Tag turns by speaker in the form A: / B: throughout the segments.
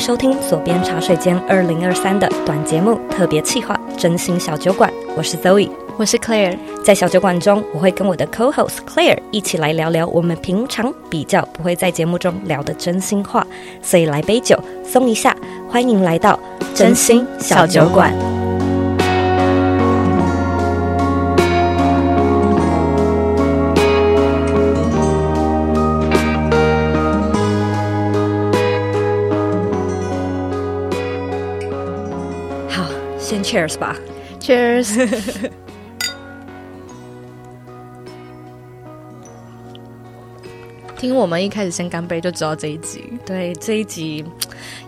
A: 收听左边茶水间二零二三的短节目特别企划《真心小酒馆》，我是 Zoe，
B: 我是 Claire。
A: 在小酒馆中，我会跟我的 Co-host Claire 一起来聊聊我们平常比较不会在节目中聊的真心话，所以来杯酒松一下，欢迎来到真心小酒馆。Cheers 吧
B: ，Cheers！听我们一开始先干杯，就知道这一集。
A: 对，这一集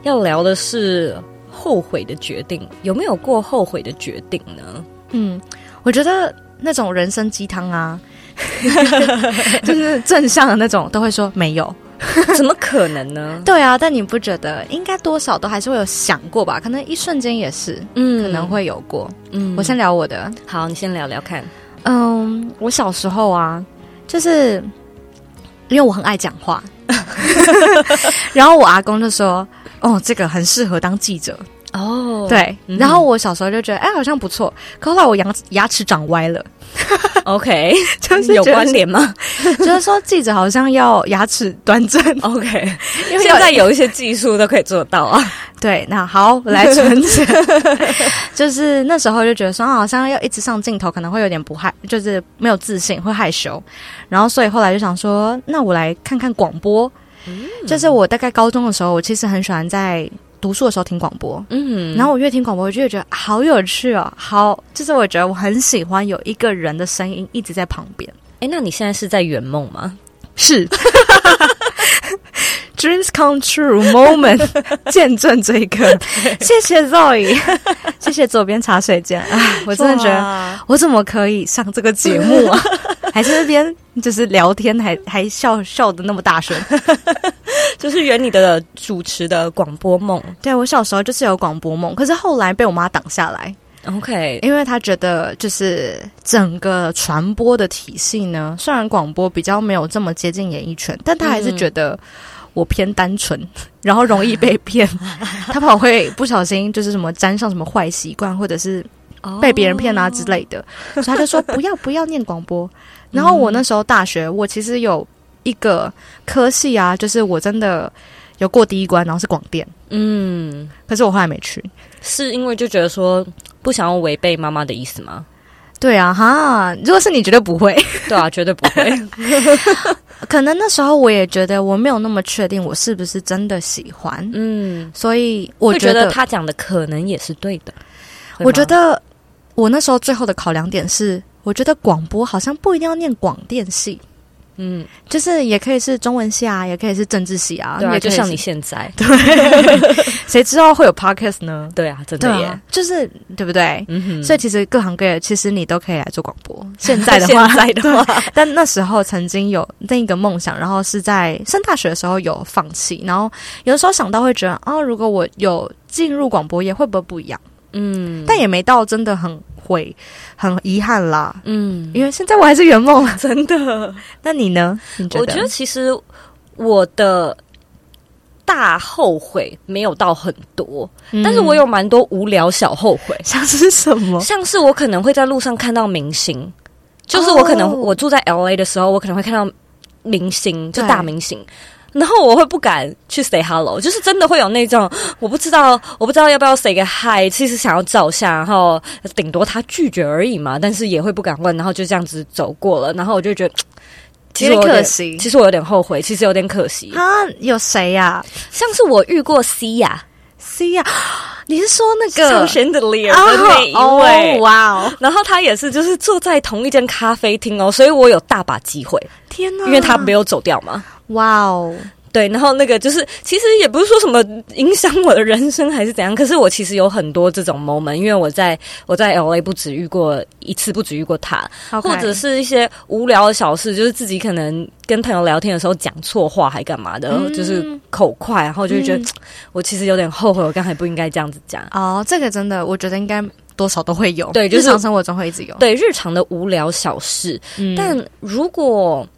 A: 要聊的是后悔的决定，有没有过后悔的决定呢？
B: 嗯，我觉得那种人生鸡汤啊，就是正向的那种，都会说没有。
A: 怎么可能呢？
B: 对啊，但你不觉得应该多少都还是会有想过吧？可能一瞬间也是，嗯，可能会有过。嗯，我先聊我的。
A: 好，你先聊聊看。
B: 嗯，我小时候啊，就是因为我很爱讲话，然后我阿公就说：“哦，这个很适合当记者。”哦，对。然后我小时候就觉得，哎，好像不错。可后来我牙牙齿长歪了。
A: OK，就是有关联吗？
B: 就是说记者好像要牙齿端正。OK，
A: 因为现在有一些技术都可以做到啊。
B: 对，那好，我来存钱。就是那时候就觉得说，好像要一直上镜头，可能会有点不害，就是没有自信，会害羞。然后所以后来就想说，那我来看看广播。嗯，就是我大概高中的时候，我其实很喜欢在。读书的时候听广播，嗯，然后我越听广播，我就觉得好有趣哦，好，就是我觉得我很喜欢有一个人的声音一直在旁边。
A: 哎，那你现在是在圆梦吗？
B: 是，Dreams come true moment，见证这一刻。谢谢 Zoe，谢谢左边茶水间啊，我真的觉得我怎么可以上这个节目啊？还是那边就是聊天还，还还笑笑的那么大声，
A: 就是圆你的主持的广播梦。
B: 对，我小时候就是有广播梦，可是后来被我妈挡下来。
A: OK，
B: 因为她觉得就是整个传播的体系呢，虽然广播比较没有这么接近演艺圈，但他还是觉得我偏单纯，嗯、然后容易被 骗。他怕我会不小心就是什么沾上什么坏习惯，或者是被别人骗啊之类的，所以他就说不要不要念广播。然后我那时候大学，我其实有一个科系啊，就是我真的有过第一关，然后是广电，嗯，可是我后来没去，
A: 是因为就觉得说不想要违背妈妈的意思吗？
B: 对啊，哈，如果是你，绝对不会，
A: 对啊，绝对不会。
B: 可能那时候我也觉得我没有那么确定我是不是真的喜欢，嗯，所以我觉得，
A: 觉得他讲的可能也是对的。
B: 我觉得我那时候最后的考量点是。我觉得广播好像不一定要念广电系，嗯，就是也可以是中文系啊，也可以是政治系啊，
A: 对啊，就像你现在，
B: 对，谁知道会有 podcast 呢？
A: 对啊，真的耶，啊、
B: 就是对不对？嗯哼，所以其实各行各业，其实你都可以来做广播。现在的话，现在的话，但那时候曾经有那一个梦想，然后是在上大学的时候有放弃，然后有的时候想到会觉得哦，如果我有进入广播业，会不会不一样？嗯，但也没到真的很。悔很遗憾啦，嗯，因为现在我还是圆梦了，
A: 真的。
B: 那你呢？你觉得？
A: 我觉得其实我的大后悔没有到很多，嗯，但是我有蛮多无聊小后悔，
B: 像是什么？
A: 像是我可能会在路上看到明星，就是我可能我住在 LA 的时候，我可能会看到明星，就大明星。然后我会不敢去 say hello，就是真的会有那种我不知道，我不知道要不要 say 个 hi，其实想要照相，然后顶多他拒绝而已嘛，但是也会不敢问，然后就这样子走过了，然后我就觉得
B: 其实可惜，
A: 其实我有点后悔，其实有点可惜
B: 啊。有谁呀？像
A: 是我遇过 C 呀
B: ，C 呀，你是说那个
A: Chandelier 的那一位？哇哦，然后他也是就是坐在同一间咖啡厅哦，所以我有大把机会。
B: 天哪，
A: 因为他没有走掉嘛。
B: 哇哦，
A: 对，然后那个就是，其实也不是说什么影响我的人生还是怎样，可是我其实有很多这种 moment，因为我在我在 LA 不止遇过一次，不止遇过他.或者是一些无聊的小事，就是自己可能跟朋友聊天的时候讲错话还干嘛的，嗯、就是口快，然后就会觉得、嗯、我其实有点后悔，我刚才不应该这样子讲。
B: 哦，这个真的，我觉得应该多少都会有，对，就是、日常生活中会一直有，
A: 对日常的无聊小事，嗯、但如果。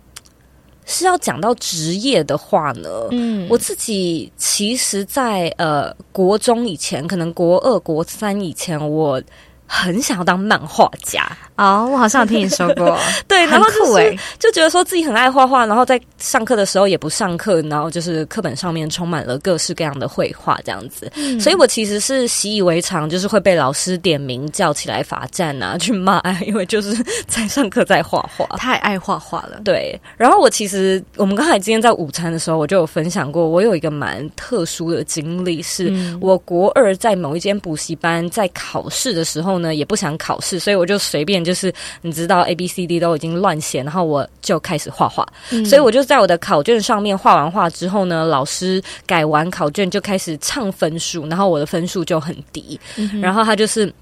A: 是要讲到职业的话呢，嗯，我自己其实在，在呃国中以前，可能国二、国三以前，我。很想要当漫画家
B: 哦，我好像有听你说过，
A: 对，然后就是就觉得说自己很爱画画，然后在上课的时候也不上课，然后就是课本上面充满了各式各样的绘画这样子，嗯、所以我其实是习以为常，就是会被老师点名叫起来罚站啊，去骂，因为就是在上课在画画，
B: 太爱画画了。
A: 对，然后我其实我们刚才今天在午餐的时候，我就有分享过，我有一个蛮特殊的经历，是我国二在某一间补习班在考试的时候。呢，也不想考试，所以我就随便就是你知道 A B C D 都已经乱写，然后我就开始画画。嗯、所以我就在我的考卷上面画完画之后呢，老师改完考卷就开始唱分数，然后我的分数就很低。嗯、然后他就是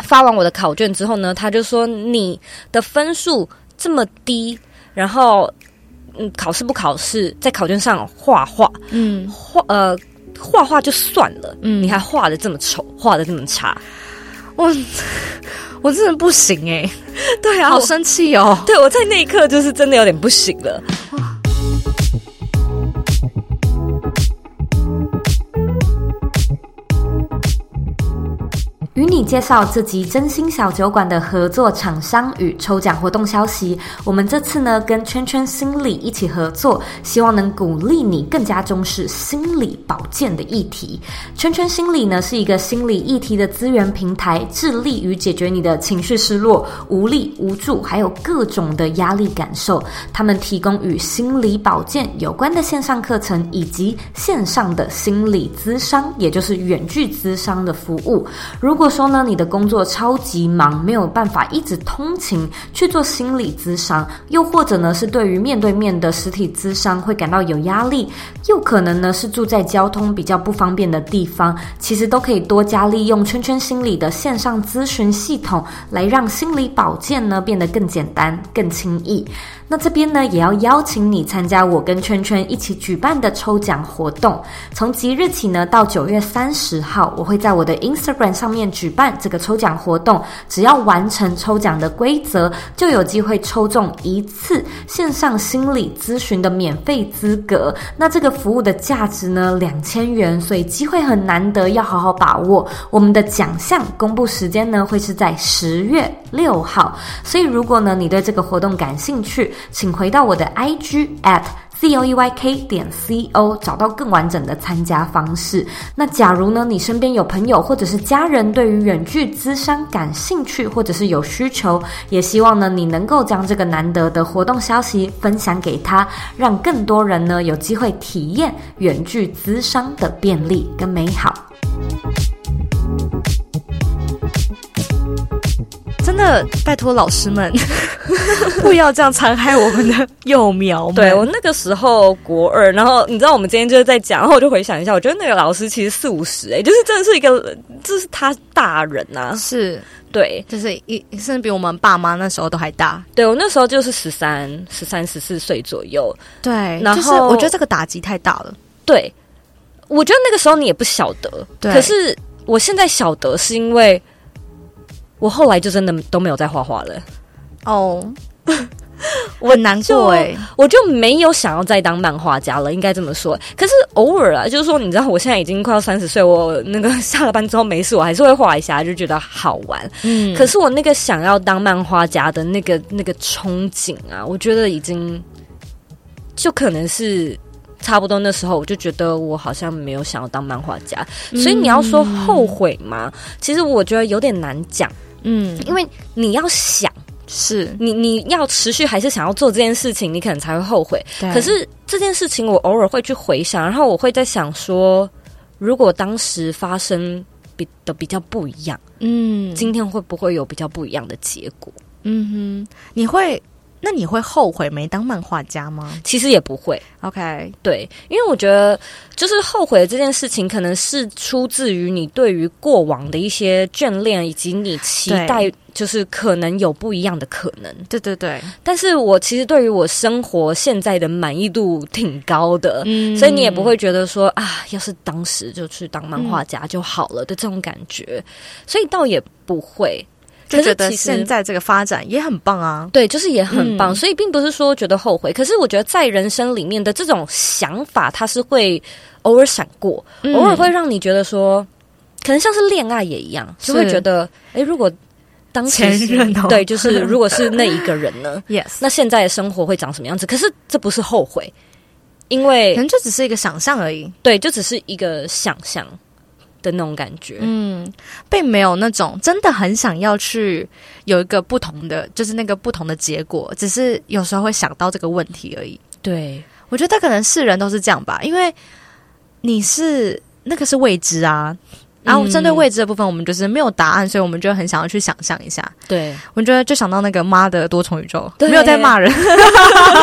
A: 发完我的考卷之后呢，他就说你的分数这么低，然后嗯，考试不考试，在考卷上画画，嗯，画呃画画就算了，嗯，你还画的这么丑，画的这么差。
B: 我我真的不行哎、欸，
A: 对啊，
B: 好生气哦！
A: 对，我在那一刻就是真的有点不行了。与你介绍这集真心小酒馆的合作厂商与抽奖活动消息。我们这次呢，跟圈圈心理一起合作，希望能鼓励你更加重视心理保健的议题。圈圈心理呢，是一个心理议题的资源平台，致力于解决你的情绪失落、无力、无助，还有各种的压力感受。他们提供与心理保健有关的线上课程，以及线上的心理咨商，也就是远距咨商的服务。如果如果说呢，你的工作超级忙，没有办法一直通勤去做心理咨商，又或者呢是对于面对面的实体咨商会感到有压力，又可能呢是住在交通比较不方便的地方，其实都可以多加利用圈圈心理的线上咨询系统，来让心理保健呢变得更简单、更轻易。那这边呢，也要邀请你参加我跟圈圈一起举办的抽奖活动。从即日起呢，到九月三十号，我会在我的 Instagram 上面举办这个抽奖活动。只要完成抽奖的规则，就有机会抽中一次线上心理咨询的免费资格。那这个服务的价值呢，两千元，所以机会很难得，要好好把握。我们的奖项公布时间呢，会是在十月六号。所以如果呢，你对这个活动感兴趣，请回到我的 IG at zoeyk 点 co，找到更完整的参加方式。那假如呢，你身边有朋友或者是家人对于远距资商感兴趣，或者是有需求，也希望呢，你能够将这个难得的活动消息分享给他，让更多人呢有机会体验远距资商的便利跟美好。
B: 的，拜托老师们 不要这样残害我们的幼苗们。
A: 对，我那个时候国二，然后你知道我们今天就是在讲，然后我就回想一下，我觉得那个老师其实四五十，哎，就是真的是一个，就是他大人呐、啊，
B: 是
A: 对，
B: 就是一甚至比我们爸妈那时候都还大。
A: 对，我那时候就是十三、十三、十四岁左右。
B: 对，
A: 然后
B: 就是我觉得这个打击太大了。
A: 对，我觉得那个时候你也不晓得，对可是我现在晓得是因为。我后来就真的都没有再画画了，
B: 哦，我难过哎，
A: 我就没有想要再当漫画家了，应该这么说。可是偶尔啊，就是说，你知道，我现在已经快要三十岁，我那个下了班之后没事，我还是会画一下，就觉得好玩。嗯，可是我那个想要当漫画家的那个那个憧憬啊，我觉得已经就可能是。差不多那时候，我就觉得我好像没有想要当漫画家，所以你要说后悔吗？嗯、其实我觉得有点难讲，嗯，因为你要想，是你你要持续还是想要做这件事情，你可能才会后悔。可是这件事情我偶尔会去回想，然后我会在想说，如果当时发生比的比较不一样，嗯，今天会不会有比较不一样的结果？
B: 嗯哼，你会。那你会后悔没当漫画家吗？
A: 其实也不会。
B: OK，
A: 对，因为我觉得就是后悔这件事情，可能是出自于你对于过往的一些眷恋，以及你期待，就是可能有不一样的可能。
B: 对对对。
A: 但是我其实对于我生活现在的满意度挺高的，嗯，所以你也不会觉得说啊，要是当时就去当漫画家就好了的这种感觉，所以倒也不会。
B: 就觉得现在这个发展也很棒啊。
A: 对，就是也很棒，
B: 嗯、
A: 所以并不是说觉得后悔。可是我觉得在人生里面的这种想法，它是会偶尔闪过，偶尔会让你觉得说，可能像是恋爱也一样，就会觉得，哎，如果当
B: 前任、哦、
A: 对，就是如果是那一个人呢？
B: Yes，
A: 那现在的生活会长什么样子？可是这不是后悔，因为
B: 可能就只是一个想象而已。
A: 对，就只是一个想象。的那种感觉，
B: 嗯，并没有那种真的很想要去有一个不同的，就是那个不同的结果，只是有时候会想到这个问题而已。
A: 对，
B: 我觉得可能是人都是这样吧，因为你是那个是未知啊。然后针对未知的部分，我们就是没有答案，所以我们就很想要去想象一下。
A: 对，
B: 我觉得就想到那个妈的多重宇宙，没有在骂人。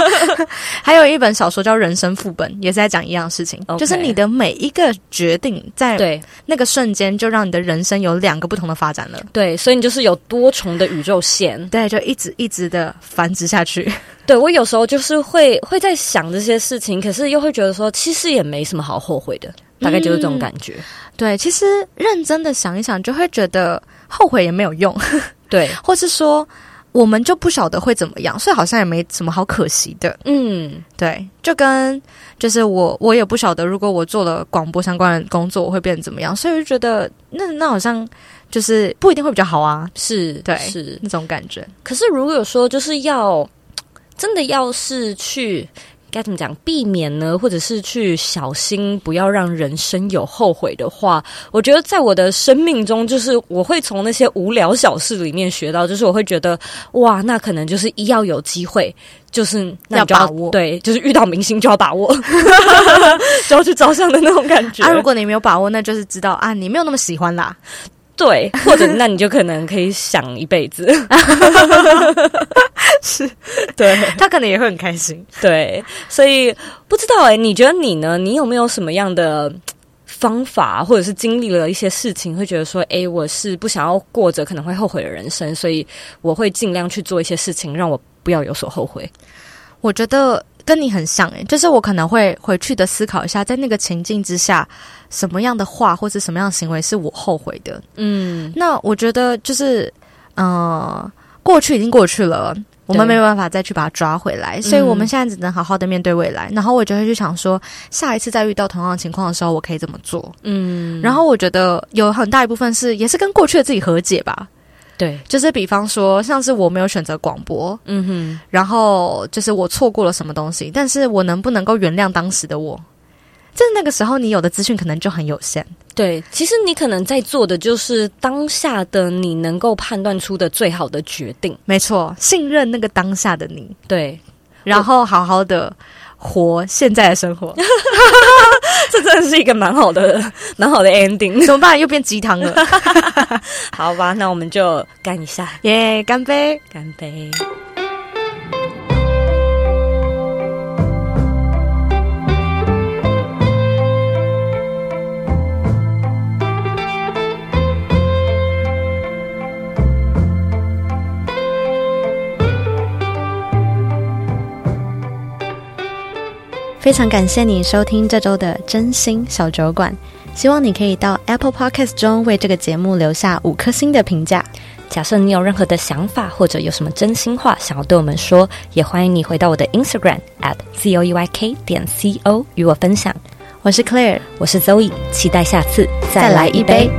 B: 还有一本小说叫《人生副本》，也是在讲一样事情就是你的每一个决定，在那个瞬间，就让你的人生有两个不同的发展了。
A: 对，所以你就是有多重的宇宙线，
B: 对，就一直一直的繁殖下去。
A: 对，我有时候就是会会在想这些事情，可是又会觉得说，其实也没什么好后悔的。大概就是这种感觉。嗯，
B: 对，其实认真的想一想，就会觉得后悔也没有用，
A: 对，
B: 或是说我们就不晓得会怎么样，所以好像也没什么好可惜的。
A: 嗯，
B: 对，就跟就是我我也不晓得，如果我做了广播相关的工作，我会变成怎么样，所以我就觉得那那好像就是不一定会比较好啊，
A: 是
B: 对，
A: 是
B: 那种感觉。
A: 可是如果说就是要真的要是去。该怎么讲？避免呢，或者是去小心，不要让人生有后悔的话，我觉得在我的生命中，就是我会从那些无聊小事里面学到，就是我会觉得，哇，那可能就是一要有机会，就是那要，要把握，对，就是遇到明星就要把握，就要去照相的那种感觉。
B: 啊，如果你没有把握，那就是知道啊，你没有那么喜欢啦。
A: 对，或者那你就可能可以想一辈子，
B: 是，对，他可能也会很开心，
A: 对，所以不知道哎、欸，你觉得你呢？你有没有什么样的方法，或者是经历了一些事情，会觉得说，哎，我是不想要过着可能会后悔的人生，所以我会尽量去做一些事情，让我不要有所后悔。
B: 我觉得。跟你很像诶、欸，就是我可能会回去的思考一下，在那个情境之下，什么样的话或者什么样的行为是我后悔的。
A: 嗯，
B: 那我觉得就是，嗯、呃，过去已经过去了，我们没有办法再去把它抓回来，所以我们现在只能好好的面对未来。嗯、然后我就会去想说，下一次再遇到同样的情况的时候，我可以怎么做？
A: 嗯，
B: 然后我觉得有很大一部分是也是跟过去的自己和解吧。
A: 对，就是
B: 比方说，像是我没有选择广播，
A: 嗯哼，
B: 然后就是我错过了什么东西，但是我能不能够原谅当时的我？就是那个时候，你有的资讯可能就很有限。
A: 对，其实你可能在做的就是当下的你能够判断出的最好的决定。
B: 没错，信任那个当下的你，
A: 对，
B: 然后好好的活现在的生活。
A: 这真的是一个蛮好的、蛮好的 ending。
B: 怎么办？又变鸡汤了。
A: 好吧，那我们就干一下，
B: 耶！干杯，
A: 干杯。
B: 非常感谢你收听这周的真心小酒馆，希望你可以到 Apple Podcast 中为这个节目留下五颗星的评价。
A: 假设你有任何的想法或者有什么真心话想要对我们说，也欢迎你回到我的 Instagram at zoeyk 点 co 与我分享。
B: 我是 Claire，
A: 我是 Zoe，期待下次再来一杯。